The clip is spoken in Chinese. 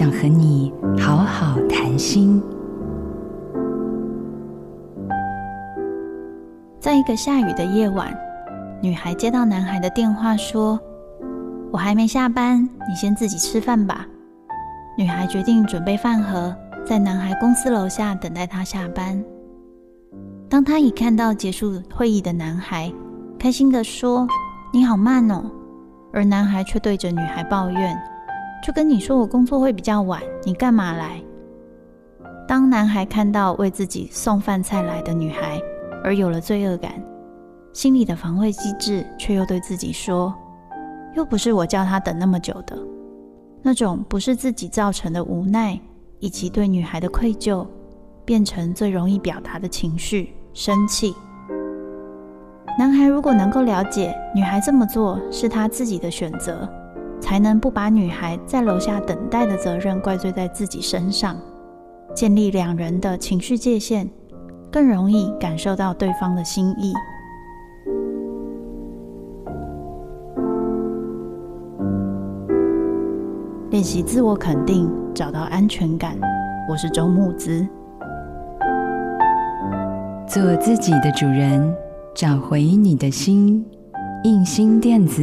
想和你好好谈心。在一个下雨的夜晚，女孩接到男孩的电话，说：“我还没下班，你先自己吃饭吧。”女孩决定准备饭盒，在男孩公司楼下等待他下班。当他一看到结束会议的男孩，开心地说：“你好慢哦。”而男孩却对着女孩抱怨：“就跟你说我工作会比较晚，你干嘛来？”当男孩看到为自己送饭菜来的女孩，而有了罪恶感，心里的防卫机制却又对自己说：“又不是我叫他等那么久的。”那种不是自己造成的无奈，以及对女孩的愧疚，变成最容易表达的情绪——生气。男孩如果能够了解女孩这么做是他自己的选择，才能不把女孩在楼下等待的责任怪罪在自己身上，建立两人的情绪界限。更容易感受到对方的心意。练习自我肯定，找到安全感。我是周木子，做自己的主人，找回你的心。印心电子，